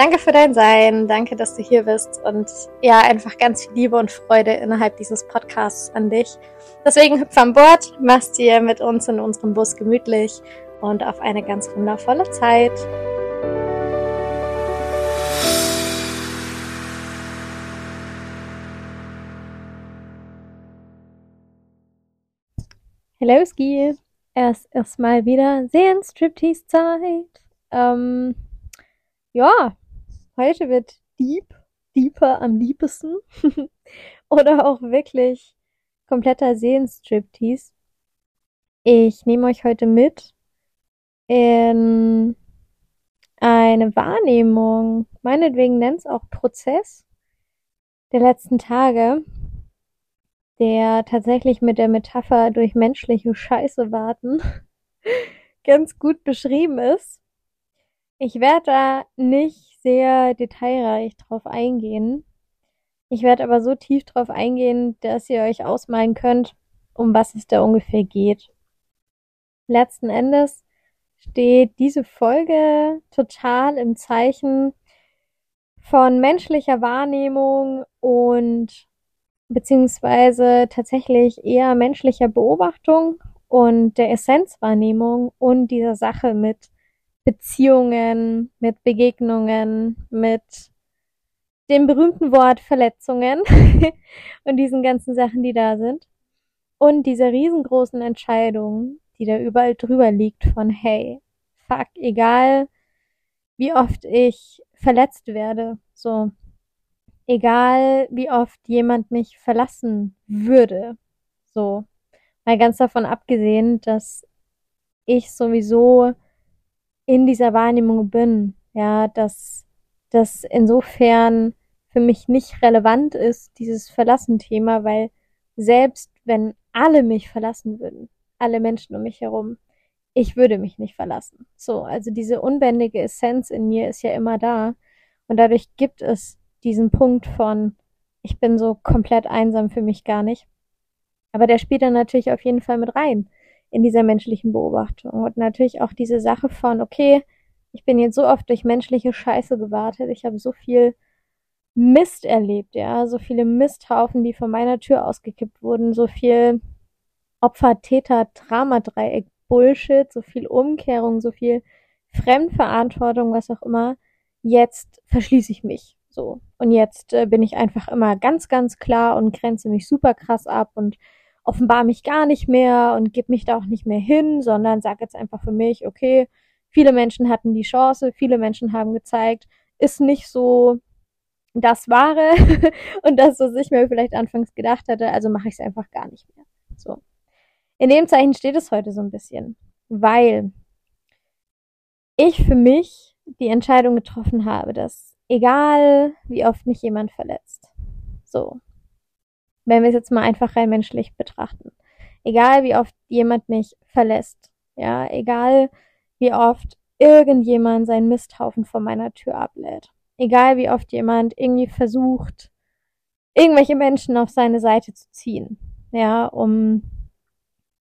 danke für dein Sein, danke, dass du hier bist und ja, einfach ganz viel Liebe und Freude innerhalb dieses Podcasts an dich. Deswegen hüpf an Bord, mach's dir mit uns in unserem Bus gemütlich und auf eine ganz wundervolle Zeit. Hello Ski, es ist mal wieder Sehen-Striptease-Zeit. Ähm, ja, heute wird deep, deeper am liebsten. Oder auch wirklich kompletter Sehen-Striptease. Ich nehme euch heute mit in eine Wahrnehmung, meinetwegen nennt es auch Prozess der letzten Tage der tatsächlich mit der Metapher durch menschliche Scheiße warten ganz gut beschrieben ist. Ich werde da nicht sehr detailreich drauf eingehen. Ich werde aber so tief drauf eingehen, dass ihr euch ausmalen könnt, um was es da ungefähr geht. Letzten Endes steht diese Folge total im Zeichen von menschlicher Wahrnehmung und beziehungsweise tatsächlich eher menschlicher Beobachtung und der Essenzwahrnehmung und dieser Sache mit Beziehungen, mit Begegnungen, mit dem berühmten Wort Verletzungen und diesen ganzen Sachen, die da sind. Und dieser riesengroßen Entscheidung, die da überall drüber liegt von, hey, fuck, egal wie oft ich verletzt werde, so, egal wie oft jemand mich verlassen würde, so, mal ganz davon abgesehen, dass ich sowieso in dieser Wahrnehmung bin, ja, dass das insofern für mich nicht relevant ist, dieses Verlassen-Thema, weil selbst wenn alle mich verlassen würden, alle Menschen um mich herum, ich würde mich nicht verlassen. So, also diese unbändige Essenz in mir ist ja immer da und dadurch gibt es diesen Punkt von, ich bin so komplett einsam für mich gar nicht. Aber der spielt dann natürlich auf jeden Fall mit rein in dieser menschlichen Beobachtung und natürlich auch diese Sache von, okay, ich bin jetzt so oft durch menschliche Scheiße gewartet, ich habe so viel Mist erlebt, ja, so viele Misthaufen, die von meiner Tür ausgekippt wurden, so viel Opfer, Täter, Drama-Dreieck, Bullshit, so viel Umkehrung, so viel Fremdverantwortung, was auch immer. Jetzt verschließe ich mich so. Und jetzt äh, bin ich einfach immer ganz, ganz klar und grenze mich super krass ab und offenbar mich gar nicht mehr und gebe mich da auch nicht mehr hin, sondern sage jetzt einfach für mich, okay, viele Menschen hatten die Chance, viele Menschen haben gezeigt, ist nicht so das Wahre und das, was ich mir vielleicht anfangs gedacht hatte, also mache ich es einfach gar nicht mehr. So. In dem Zeichen steht es heute so ein bisschen, weil ich für mich die Entscheidung getroffen habe, dass egal wie oft mich jemand verletzt, so, wenn wir es jetzt mal einfach rein menschlich betrachten, egal wie oft jemand mich verlässt, ja, egal wie oft irgendjemand seinen Misthaufen vor meiner Tür ablädt, egal wie oft jemand irgendwie versucht, irgendwelche Menschen auf seine Seite zu ziehen, ja, um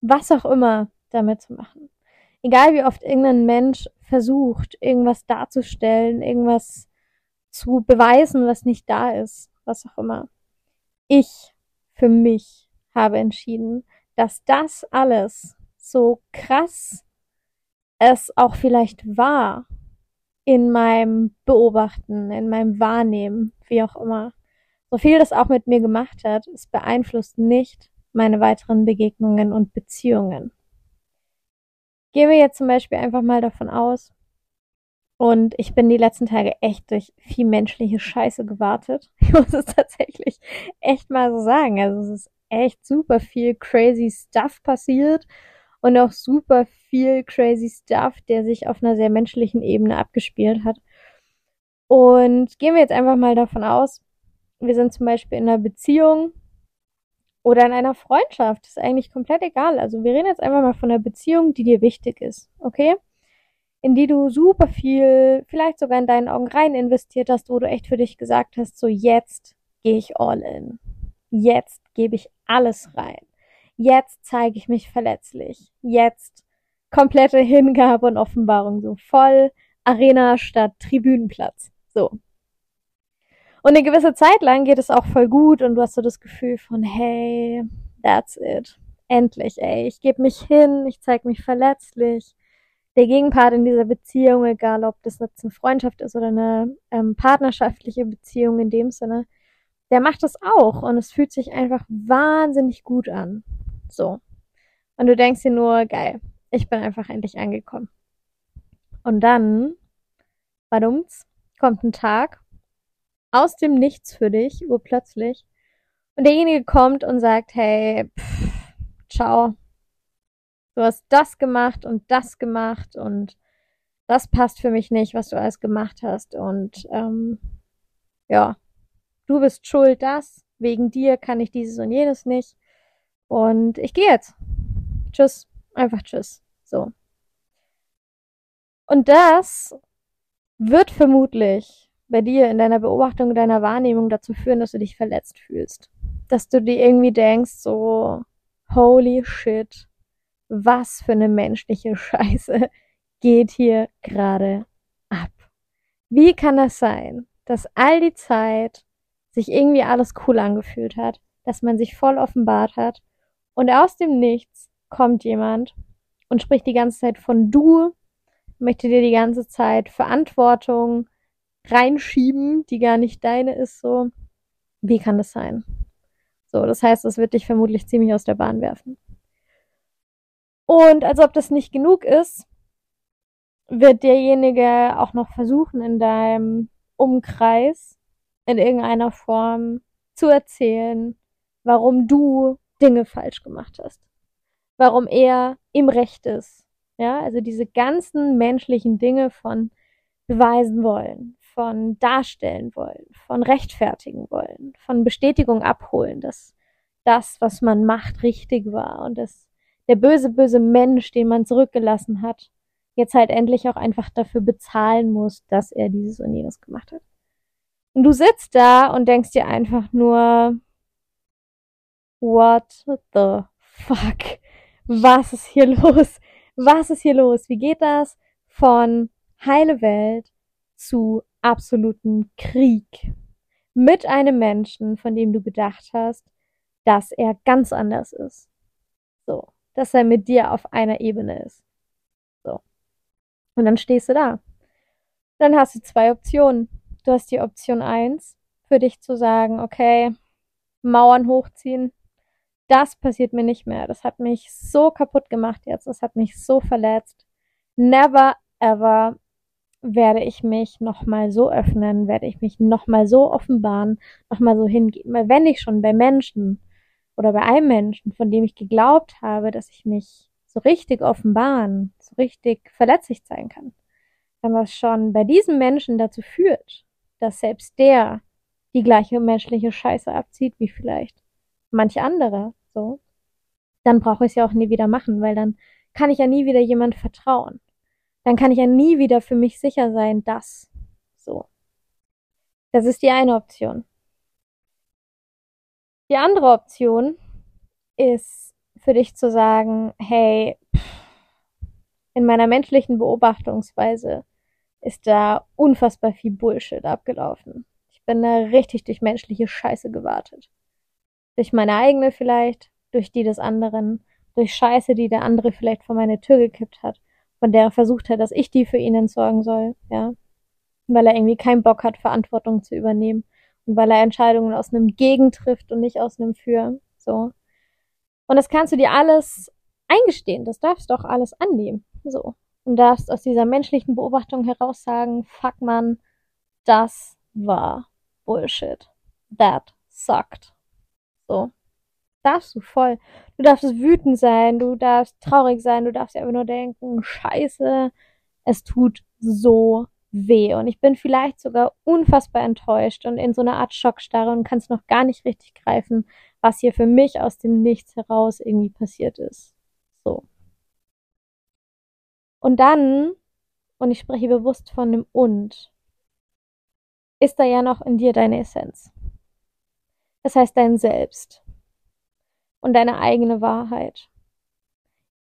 was auch immer damit zu machen. Egal wie oft irgendein Mensch versucht, irgendwas darzustellen, irgendwas zu beweisen, was nicht da ist, was auch immer. Ich für mich habe entschieden, dass das alles so krass es auch vielleicht war in meinem Beobachten, in meinem Wahrnehmen, wie auch immer. So viel das auch mit mir gemacht hat, es beeinflusst nicht meine weiteren Begegnungen und Beziehungen. Gehen wir jetzt zum Beispiel einfach mal davon aus, und ich bin die letzten Tage echt durch viel menschliche Scheiße gewartet. Ich muss es tatsächlich echt mal so sagen. Also es ist echt super viel crazy Stuff passiert und auch super viel crazy Stuff, der sich auf einer sehr menschlichen Ebene abgespielt hat. Und gehen wir jetzt einfach mal davon aus, wir sind zum Beispiel in einer Beziehung oder in einer Freundschaft. Das ist eigentlich komplett egal. Also wir reden jetzt einfach mal von einer Beziehung, die dir wichtig ist. Okay? In die du super viel, vielleicht sogar in deinen Augen rein investiert hast, wo du echt für dich gesagt hast, so jetzt gehe ich all in. Jetzt gebe ich alles rein. Jetzt zeige ich mich verletzlich. Jetzt komplette Hingabe und Offenbarung, so voll Arena statt Tribünenplatz. So. Und eine gewisse Zeit lang geht es auch voll gut und du hast so das Gefühl von, hey, that's it. Endlich, ey. Ich gebe mich hin, ich zeige mich verletzlich der Gegenpart in dieser Beziehung, egal ob das jetzt eine Freundschaft ist oder eine ähm, partnerschaftliche Beziehung in dem Sinne, der macht das auch und es fühlt sich einfach wahnsinnig gut an. So. Und du denkst dir nur, geil, ich bin einfach endlich angekommen. Und dann, badumts, kommt ein Tag aus dem Nichts für dich, urplötzlich. Und derjenige kommt und sagt, hey, pff, ciao, du hast das gemacht und das gemacht und das passt für mich nicht, was du alles gemacht hast. Und ähm, ja, du bist schuld, das. Wegen dir kann ich dieses und jenes nicht. Und ich gehe jetzt. Tschüss. Einfach tschüss. So. Und das wird vermutlich bei dir in deiner Beobachtung, in deiner Wahrnehmung dazu führen, dass du dich verletzt fühlst. Dass du dir irgendwie denkst, so, holy shit, was für eine menschliche Scheiße geht hier gerade ab? Wie kann das sein, dass all die Zeit sich irgendwie alles cool angefühlt hat, dass man sich voll offenbart hat und aus dem Nichts kommt jemand und spricht die ganze Zeit von du, möchte dir die ganze Zeit Verantwortung reinschieben, die gar nicht deine ist, so. Wie kann das sein? So, das heißt, es wird dich vermutlich ziemlich aus der Bahn werfen. Und als ob das nicht genug ist, wird derjenige auch noch versuchen, in deinem Umkreis in irgendeiner Form zu erzählen, warum du Dinge falsch gemacht hast. Warum er im Recht ist. Ja, also diese ganzen menschlichen Dinge von beweisen wollen, von darstellen wollen, von rechtfertigen wollen, von Bestätigung abholen, dass das, was man macht, richtig war und dass der böse, böse Mensch, den man zurückgelassen hat, jetzt halt endlich auch einfach dafür bezahlen muss, dass er dieses und jenes gemacht hat. Und du sitzt da und denkst dir einfach nur, what the fuck? Was ist hier los? Was ist hier los? Wie geht das von heile Welt zu absoluten Krieg? Mit einem Menschen, von dem du gedacht hast, dass er ganz anders ist. So, dass er mit dir auf einer Ebene ist. So. Und dann stehst du da. Dann hast du zwei Optionen. Du hast die Option eins für dich zu sagen, okay, Mauern hochziehen, das passiert mir nicht mehr. Das hat mich so kaputt gemacht jetzt. Das hat mich so verletzt. Never ever werde ich mich nochmal so öffnen, werde ich mich nochmal so offenbaren, nochmal so hingeben. Weil wenn ich schon bei Menschen oder bei einem Menschen, von dem ich geglaubt habe, dass ich mich so richtig offenbaren, so richtig verletzlich zeigen kann, dann was schon bei diesem Menschen dazu führt, dass selbst der die gleiche menschliche Scheiße abzieht wie vielleicht manch andere, so, dann brauche ich es ja auch nie wieder machen, weil dann kann ich ja nie wieder jemand vertrauen. Dann kann ich ja nie wieder für mich sicher sein, dass so. Das ist die eine Option. Die andere Option ist für dich zu sagen, hey, in meiner menschlichen Beobachtungsweise ist da unfassbar viel Bullshit abgelaufen. Ich bin da richtig durch menschliche Scheiße gewartet. Durch meine eigene vielleicht, durch die des anderen, durch Scheiße, die der andere vielleicht vor meine Tür gekippt hat, von der er versucht hat, dass ich die für ihn entsorgen soll, ja. Weil er irgendwie keinen Bock hat, Verantwortung zu übernehmen weil er Entscheidungen aus einem Gegen trifft und nicht aus einem Für. So. Und das kannst du dir alles eingestehen. Das darfst du auch alles annehmen. So. Und darfst aus dieser menschlichen Beobachtung heraus sagen, fuck man, das war Bullshit. That sucked. So. Darfst du voll. Du darfst wütend sein, du darfst traurig sein, du darfst einfach nur denken, scheiße, es tut so weh. Und ich bin vielleicht sogar unfassbar enttäuscht und in so einer Art Schockstarre und kann es noch gar nicht richtig greifen, was hier für mich aus dem Nichts heraus irgendwie passiert ist. So. Und dann, und ich spreche bewusst von dem Und, ist da ja noch in dir deine Essenz. Das heißt dein Selbst und deine eigene Wahrheit,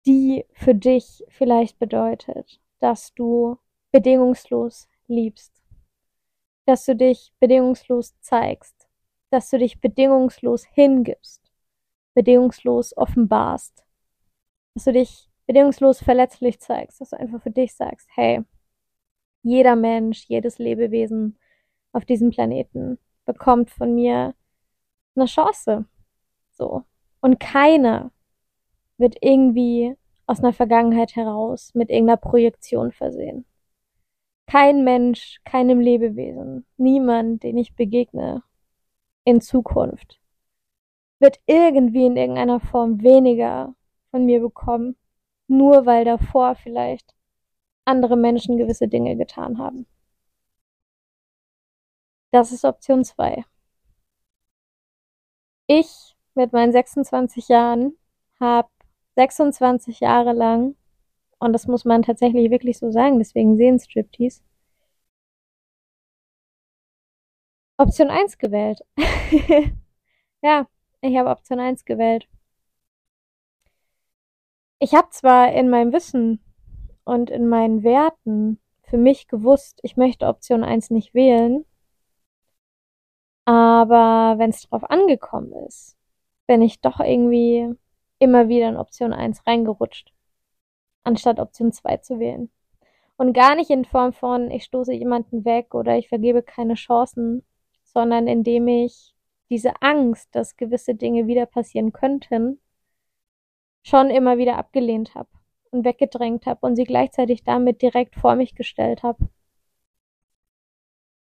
die für dich vielleicht bedeutet, dass du bedingungslos liebst, dass du dich bedingungslos zeigst, dass du dich bedingungslos hingibst, bedingungslos offenbarst, dass du dich bedingungslos verletzlich zeigst, dass du einfach für dich sagst, hey, jeder Mensch, jedes Lebewesen auf diesem Planeten bekommt von mir eine Chance. So. Und keiner wird irgendwie aus einer Vergangenheit heraus mit irgendeiner Projektion versehen. Kein Mensch, keinem Lebewesen, niemand, den ich begegne in Zukunft, wird irgendwie in irgendeiner Form weniger von mir bekommen, nur weil davor vielleicht andere Menschen gewisse Dinge getan haben. Das ist Option 2. Ich mit meinen 26 Jahren habe 26 Jahre lang und das muss man tatsächlich wirklich so sagen, deswegen sehen Striptease. Option 1 gewählt. ja, ich habe Option 1 gewählt. Ich habe zwar in meinem Wissen und in meinen Werten für mich gewusst, ich möchte Option 1 nicht wählen, aber wenn es drauf angekommen ist, bin ich doch irgendwie immer wieder in Option 1 reingerutscht, anstatt Option 2 zu wählen. Und gar nicht in Form von, ich stoße jemanden weg oder ich vergebe keine Chancen, sondern indem ich diese Angst, dass gewisse Dinge wieder passieren könnten, schon immer wieder abgelehnt habe und weggedrängt habe und sie gleichzeitig damit direkt vor mich gestellt habe.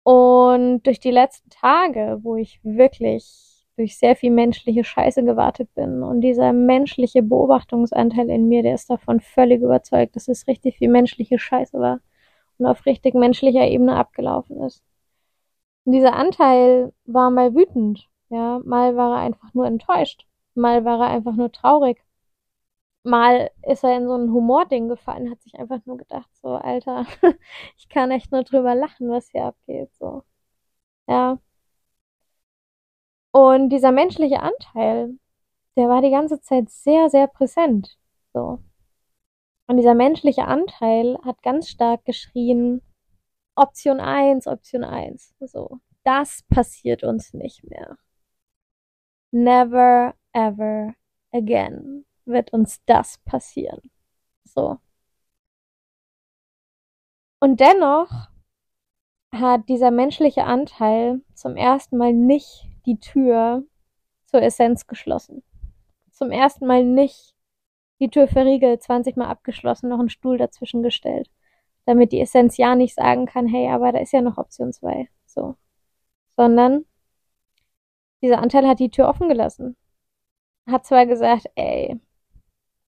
Und durch die letzten Tage, wo ich wirklich durch sehr viel menschliche Scheiße gewartet bin und dieser menschliche Beobachtungsanteil in mir, der ist davon völlig überzeugt, dass es richtig viel menschliche Scheiße war und auf richtig menschlicher Ebene abgelaufen ist. Und dieser Anteil war mal wütend, ja, mal war er einfach nur enttäuscht, mal war er einfach nur traurig, mal ist er in so ein Humording gefallen, hat sich einfach nur gedacht, so, Alter, ich kann echt nur drüber lachen, was hier abgeht, so. Ja. Und dieser menschliche Anteil, der war die ganze Zeit sehr, sehr präsent, so. Und dieser menschliche Anteil hat ganz stark geschrien, Option 1, Option 1, so. Das passiert uns nicht mehr. Never ever again wird uns das passieren. So. Und dennoch hat dieser menschliche Anteil zum ersten Mal nicht die Tür zur Essenz geschlossen. Zum ersten Mal nicht die Tür verriegelt, 20 Mal abgeschlossen, noch einen Stuhl dazwischen gestellt. Damit die Essenz ja nicht sagen kann, hey, aber da ist ja noch Option 2. So. Sondern dieser Anteil hat die Tür offen gelassen. Hat zwar gesagt, ey,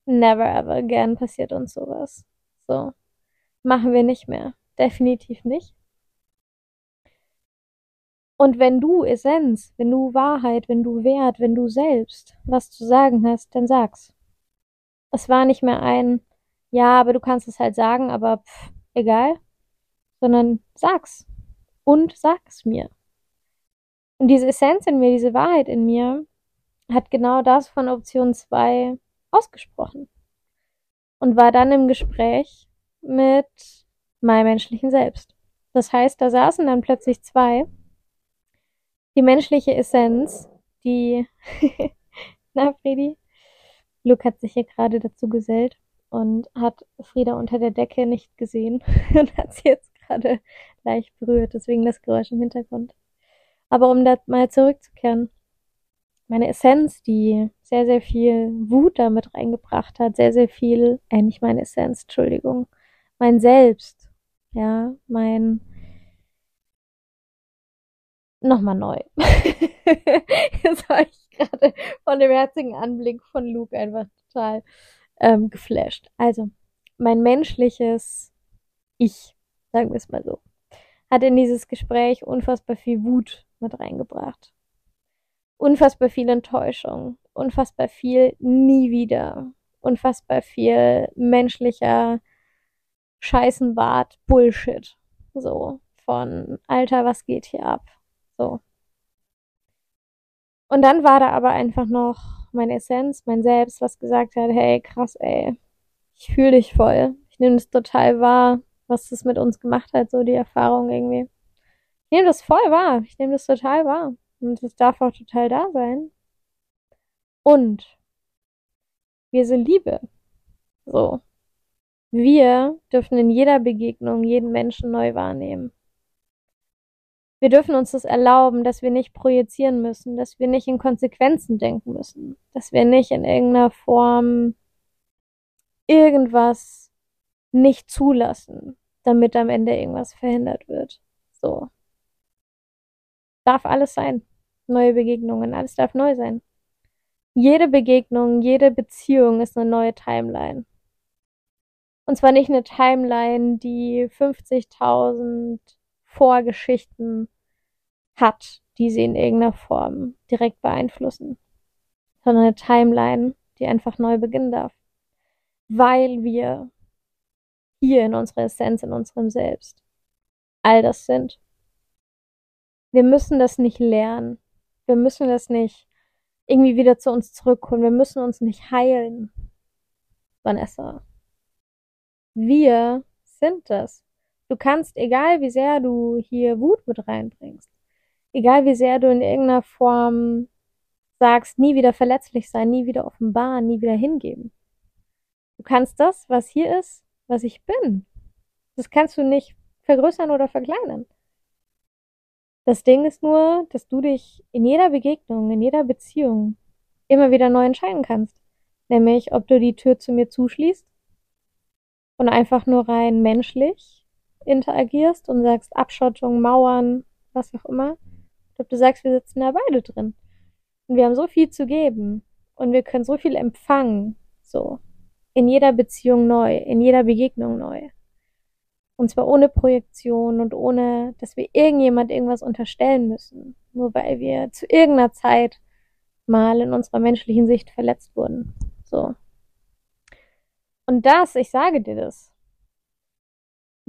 never ever again passiert uns sowas. So. Machen wir nicht mehr. Definitiv nicht. Und wenn du Essenz, wenn du Wahrheit, wenn du Wert, wenn du selbst was zu sagen hast, dann sag's. Es war nicht mehr ein, ja, aber du kannst es halt sagen, aber pff, egal, sondern sag's. Und sag's mir. Und diese Essenz in mir, diese Wahrheit in mir, hat genau das von Option 2 ausgesprochen und war dann im Gespräch mit meinem menschlichen Selbst. Das heißt, da saßen dann plötzlich zwei. Die menschliche Essenz, die, na Friedi, Luke hat sich hier gerade dazu gesellt und hat Frieda unter der Decke nicht gesehen und hat sie jetzt gerade leicht berührt, deswegen das Geräusch im Hintergrund. Aber um da mal zurückzukehren, meine Essenz, die sehr, sehr viel Wut damit reingebracht hat, sehr, sehr viel, äh, nicht meine Essenz, Entschuldigung, mein Selbst, ja, mein, nochmal neu. Jetzt war ich gerade von dem herzigen Anblick von Luke einfach total ähm, geflasht. Also, mein menschliches Ich, sagen wir es mal so, hat in dieses Gespräch unfassbar viel Wut mit reingebracht unfassbar viel Enttäuschung, unfassbar viel nie wieder, unfassbar viel menschlicher Scheißenbart, Bullshit. So, von Alter, was geht hier ab? So. Und dann war da aber einfach noch meine Essenz, mein Selbst, was gesagt hat, hey, krass, ey, ich fühle dich voll. Ich nehme das total wahr, was das mit uns gemacht hat, so die Erfahrung irgendwie. Ich nehme das voll wahr. Ich nehme das total wahr. Und es darf auch total da sein. Und wir sind Liebe. So. Wir dürfen in jeder Begegnung jeden Menschen neu wahrnehmen. Wir dürfen uns das erlauben, dass wir nicht projizieren müssen, dass wir nicht in Konsequenzen denken müssen, dass wir nicht in irgendeiner Form irgendwas nicht zulassen, damit am Ende irgendwas verhindert wird. So. Darf alles sein neue Begegnungen, alles darf neu sein. Jede Begegnung, jede Beziehung ist eine neue Timeline. Und zwar nicht eine Timeline, die 50.000 Vorgeschichten hat, die sie in irgendeiner Form direkt beeinflussen, sondern eine Timeline, die einfach neu beginnen darf. Weil wir hier in unserer Essenz, in unserem Selbst all das sind. Wir müssen das nicht lernen. Wir müssen das nicht irgendwie wieder zu uns zurückholen. Wir müssen uns nicht heilen, Vanessa. Wir sind das. Du kannst, egal wie sehr du hier Wut mit reinbringst, egal wie sehr du in irgendeiner Form sagst, nie wieder verletzlich sein, nie wieder offenbaren, nie wieder hingeben. Du kannst das, was hier ist, was ich bin. Das kannst du nicht vergrößern oder verkleinern. Das Ding ist nur, dass du dich in jeder Begegnung, in jeder Beziehung immer wieder neu entscheiden kannst. Nämlich, ob du die Tür zu mir zuschließt und einfach nur rein menschlich interagierst und sagst Abschottung, Mauern, was auch immer. Ob du sagst, wir sitzen da beide drin. Und wir haben so viel zu geben. Und wir können so viel empfangen. So. In jeder Beziehung neu, in jeder Begegnung neu. Und zwar ohne Projektion und ohne, dass wir irgendjemand irgendwas unterstellen müssen. Nur weil wir zu irgendeiner Zeit mal in unserer menschlichen Sicht verletzt wurden. So. Und das, ich sage dir das,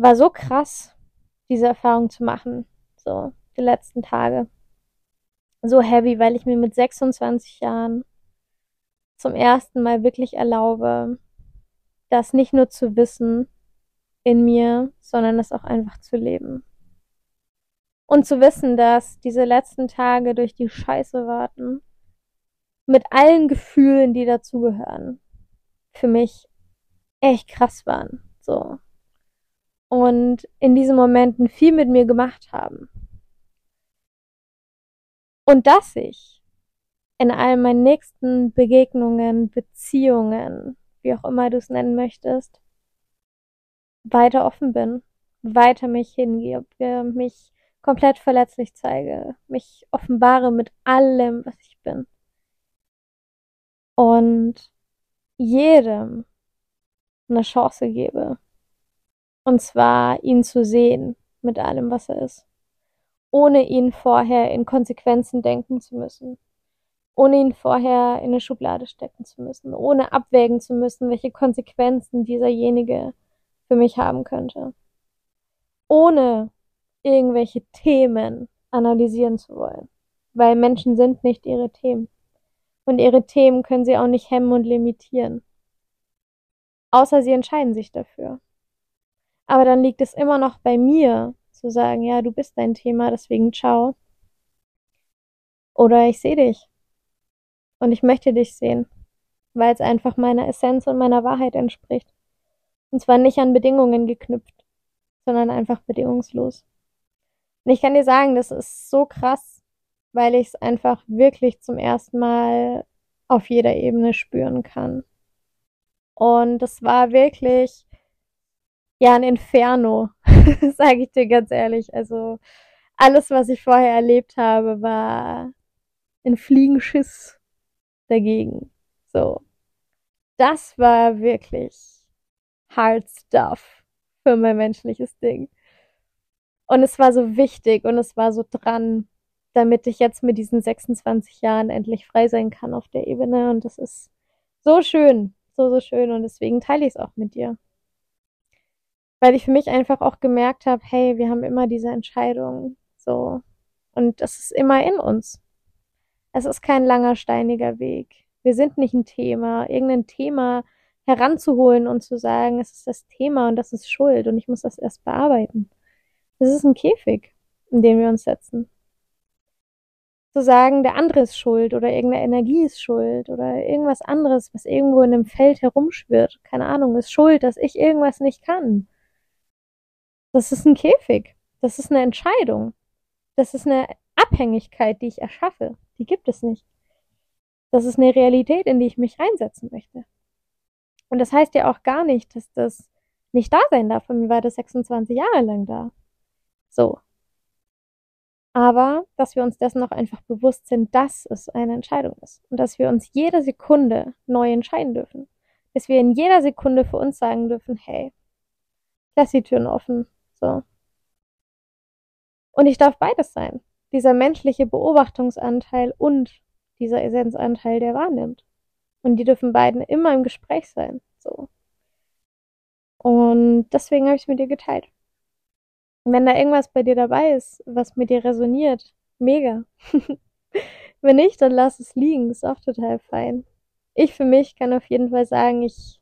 war so krass, diese Erfahrung zu machen. So, die letzten Tage. So heavy, weil ich mir mit 26 Jahren zum ersten Mal wirklich erlaube, das nicht nur zu wissen, in mir, sondern es auch einfach zu leben. Und zu wissen, dass diese letzten Tage durch die Scheiße warten, mit allen Gefühlen, die dazugehören, für mich echt krass waren. So. Und in diesen Momenten viel mit mir gemacht haben. Und dass ich in all meinen nächsten Begegnungen, Beziehungen, wie auch immer du es nennen möchtest, weiter offen bin, weiter mich hingebe, mich komplett verletzlich zeige, mich offenbare mit allem, was ich bin. Und jedem eine Chance gebe. Und zwar ihn zu sehen mit allem, was er ist. Ohne ihn vorher in Konsequenzen denken zu müssen. Ohne ihn vorher in eine Schublade stecken zu müssen. Ohne abwägen zu müssen, welche Konsequenzen dieserjenige für mich haben könnte. Ohne irgendwelche Themen analysieren zu wollen. Weil Menschen sind nicht ihre Themen. Und ihre Themen können sie auch nicht hemmen und limitieren. Außer sie entscheiden sich dafür. Aber dann liegt es immer noch bei mir, zu sagen, ja, du bist dein Thema, deswegen ciao. Oder ich sehe dich. Und ich möchte dich sehen, weil es einfach meiner Essenz und meiner Wahrheit entspricht. Und zwar nicht an Bedingungen geknüpft, sondern einfach bedingungslos. Und ich kann dir sagen, das ist so krass, weil ich es einfach wirklich zum ersten Mal auf jeder Ebene spüren kann. Und das war wirklich ja ein Inferno, sage ich dir ganz ehrlich. Also alles, was ich vorher erlebt habe, war ein Fliegenschiss dagegen. So. Das war wirklich hard stuff für mein menschliches Ding. Und es war so wichtig und es war so dran, damit ich jetzt mit diesen 26 Jahren endlich frei sein kann auf der Ebene. Und das ist so schön, so, so schön. Und deswegen teile ich es auch mit dir. Weil ich für mich einfach auch gemerkt habe, hey, wir haben immer diese Entscheidung. So. Und das ist immer in uns. Es ist kein langer, steiniger Weg. Wir sind nicht ein Thema. Irgendein Thema heranzuholen und zu sagen, es ist das Thema und das ist Schuld und ich muss das erst bearbeiten. Das ist ein Käfig, in den wir uns setzen. Zu sagen, der andere ist schuld oder irgendeine Energie ist schuld oder irgendwas anderes, was irgendwo in dem Feld herumschwirrt, keine Ahnung, ist schuld, dass ich irgendwas nicht kann. Das ist ein Käfig. Das ist eine Entscheidung. Das ist eine Abhängigkeit, die ich erschaffe. Die gibt es nicht. Das ist eine Realität, in die ich mich reinsetzen möchte. Und das heißt ja auch gar nicht, dass das nicht da sein darf. Für mich war das 26 Jahre lang da. So. Aber, dass wir uns dessen noch einfach bewusst sind, dass es eine Entscheidung ist. Und dass wir uns jede Sekunde neu entscheiden dürfen. Dass wir in jeder Sekunde für uns sagen dürfen, hey, lass die Türen offen. So. Und ich darf beides sein. Dieser menschliche Beobachtungsanteil und dieser Essenzanteil, der wahrnimmt. Und die dürfen beiden immer im Gespräch sein. So. Und deswegen habe ich es mit dir geteilt. wenn da irgendwas bei dir dabei ist, was mit dir resoniert, mega. wenn nicht, dann lass es liegen. Ist auch total fein. Ich für mich kann auf jeden Fall sagen, ich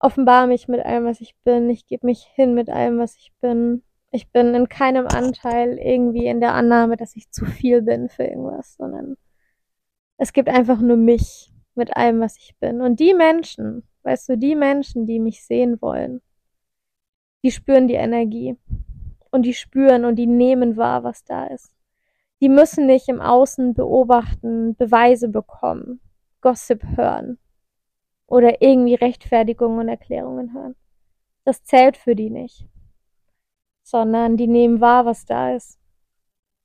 offenbare mich mit allem, was ich bin. Ich gebe mich hin mit allem, was ich bin. Ich bin in keinem Anteil irgendwie in der Annahme, dass ich zu viel bin für irgendwas, sondern Es gibt einfach nur mich mit allem, was ich bin. Und die Menschen, weißt du, die Menschen, die mich sehen wollen, die spüren die Energie. Und die spüren und die nehmen wahr, was da ist. Die müssen nicht im Außen beobachten, Beweise bekommen, Gossip hören oder irgendwie Rechtfertigungen und Erklärungen hören. Das zählt für die nicht. Sondern die nehmen wahr, was da ist.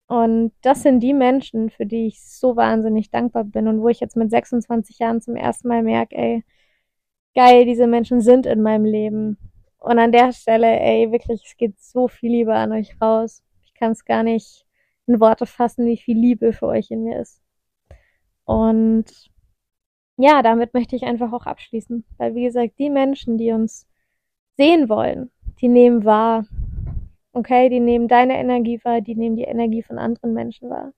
Und das sind die Menschen, für die ich so wahnsinnig dankbar bin und wo ich jetzt mit 26 Jahren zum ersten Mal merke, ey, geil, diese Menschen sind in meinem Leben. Und an der Stelle, ey, wirklich, es geht so viel Liebe an euch raus. Ich kann es gar nicht in Worte fassen, wie viel Liebe für euch in mir ist. Und ja, damit möchte ich einfach auch abschließen. Weil, wie gesagt, die Menschen, die uns sehen wollen, die nehmen wahr. Okay, die nehmen deine Energie wahr, die nehmen die Energie von anderen Menschen wahr.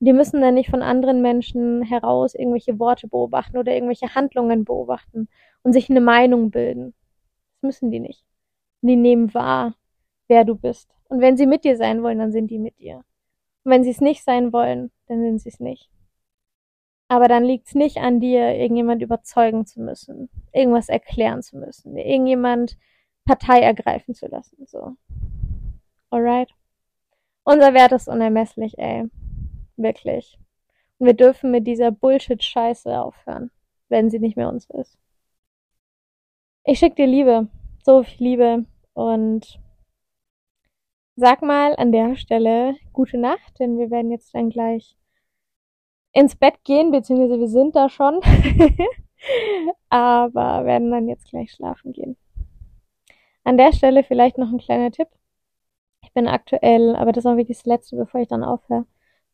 Die müssen dann nicht von anderen Menschen heraus irgendwelche Worte beobachten oder irgendwelche Handlungen beobachten und sich eine Meinung bilden. Das müssen die nicht. Die nehmen wahr, wer du bist. Und wenn sie mit dir sein wollen, dann sind die mit dir. Und wenn sie es nicht sein wollen, dann sind sie es nicht. Aber dann liegt es nicht an dir, irgendjemand überzeugen zu müssen, irgendwas erklären zu müssen, irgendjemand Partei ergreifen zu lassen. So. Alright? Unser Wert ist unermesslich, ey. Wirklich. Und wir dürfen mit dieser Bullshit-Scheiße aufhören, wenn sie nicht mehr uns ist. Ich schick dir Liebe, so viel Liebe und sag mal an der Stelle gute Nacht, denn wir werden jetzt dann gleich ins Bett gehen, beziehungsweise wir sind da schon. Aber werden dann jetzt gleich schlafen gehen. An der Stelle vielleicht noch ein kleiner Tipp. Ich bin aktuell, aber das auch wirklich das Letzte, bevor ich dann aufhöre,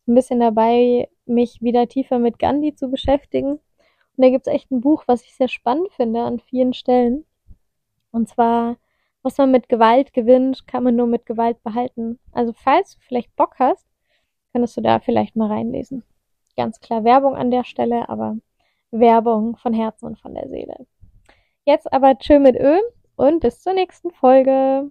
ein bisschen dabei, mich wieder tiefer mit Gandhi zu beschäftigen. Und da gibt es echt ein Buch, was ich sehr spannend finde an vielen Stellen. Und zwar, was man mit Gewalt gewinnt, kann man nur mit Gewalt behalten. Also falls du vielleicht Bock hast, könntest du da vielleicht mal reinlesen ganz klar Werbung an der Stelle, aber Werbung von Herzen und von der Seele. Jetzt aber tschö mit Ö und bis zur nächsten Folge.